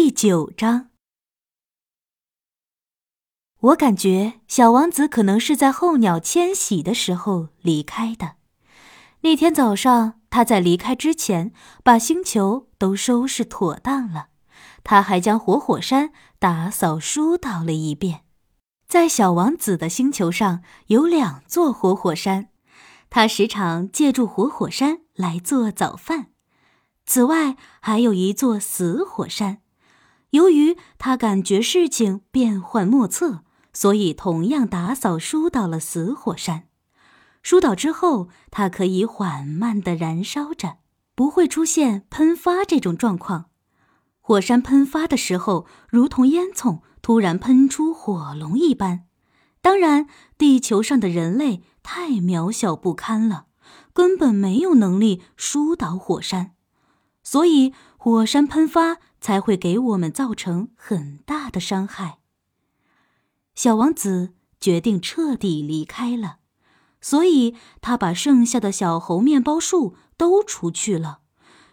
第九章，我感觉小王子可能是在候鸟迁徙的时候离开的。那天早上，他在离开之前把星球都收拾妥当了，他还将活火山打扫疏导了一遍。在小王子的星球上有两座活火山，他时常借助活火山来做早饭。此外，还有一座死火山。由于他感觉事情变幻莫测，所以同样打扫疏导了死火山。疏导之后，它可以缓慢地燃烧着，不会出现喷发这种状况。火山喷发的时候，如同烟囱突然喷出火龙一般。当然，地球上的人类太渺小不堪了，根本没有能力疏导火山，所以火山喷发。才会给我们造成很大的伤害。小王子决定彻底离开了，所以他把剩下的小猴面包树都除去了，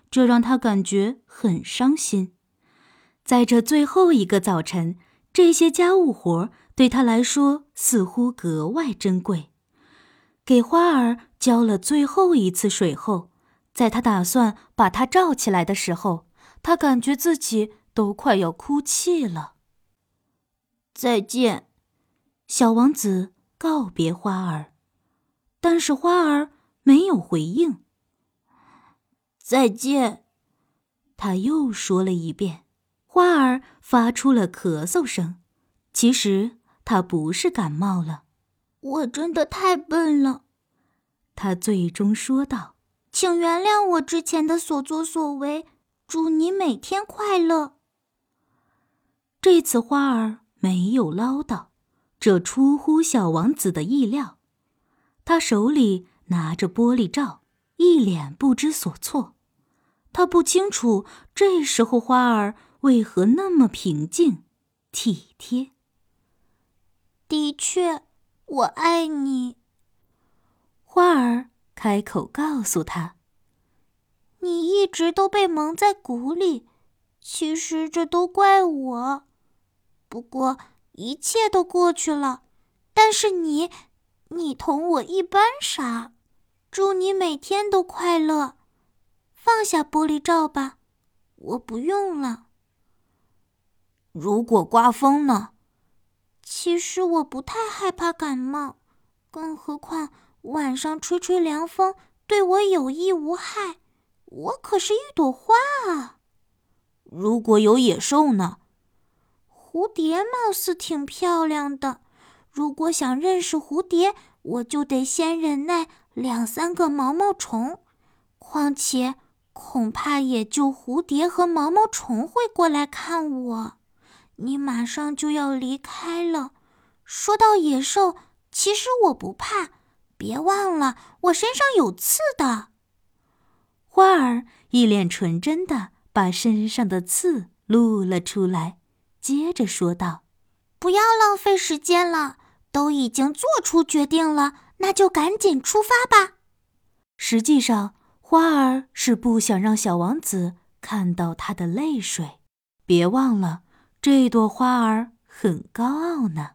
这让他感觉很伤心。在这最后一个早晨，这些家务活对他来说似乎格外珍贵。给花儿浇了最后一次水后，在他打算把它罩起来的时候。他感觉自己都快要哭泣了。再见，小王子告别花儿，但是花儿没有回应。再见，他又说了一遍。花儿发出了咳嗽声，其实他不是感冒了。我真的太笨了，他最终说道：“请原谅我之前的所作所为。”祝你每天快乐。这次花儿没有唠叨，这出乎小王子的意料。他手里拿着玻璃罩，一脸不知所措。他不清楚这时候花儿为何那么平静、体贴。的确，我爱你。花儿开口告诉他。你一直都被蒙在鼓里，其实这都怪我。不过一切都过去了，但是你，你同我一般傻。祝你每天都快乐。放下玻璃罩吧，我不用了。如果刮风呢？其实我不太害怕感冒，更何况晚上吹吹凉风对我有益无害。我可是一朵花啊！如果有野兽呢？蝴蝶貌似挺漂亮的。如果想认识蝴蝶，我就得先忍耐两三个毛毛虫。况且，恐怕也就蝴蝶和毛毛虫会过来看我。你马上就要离开了。说到野兽，其实我不怕。别忘了，我身上有刺的。花儿一脸纯真的把身上的刺露了出来，接着说道：“不要浪费时间了，都已经做出决定了，那就赶紧出发吧。”实际上，花儿是不想让小王子看到他的泪水。别忘了，这朵花儿很高傲呢。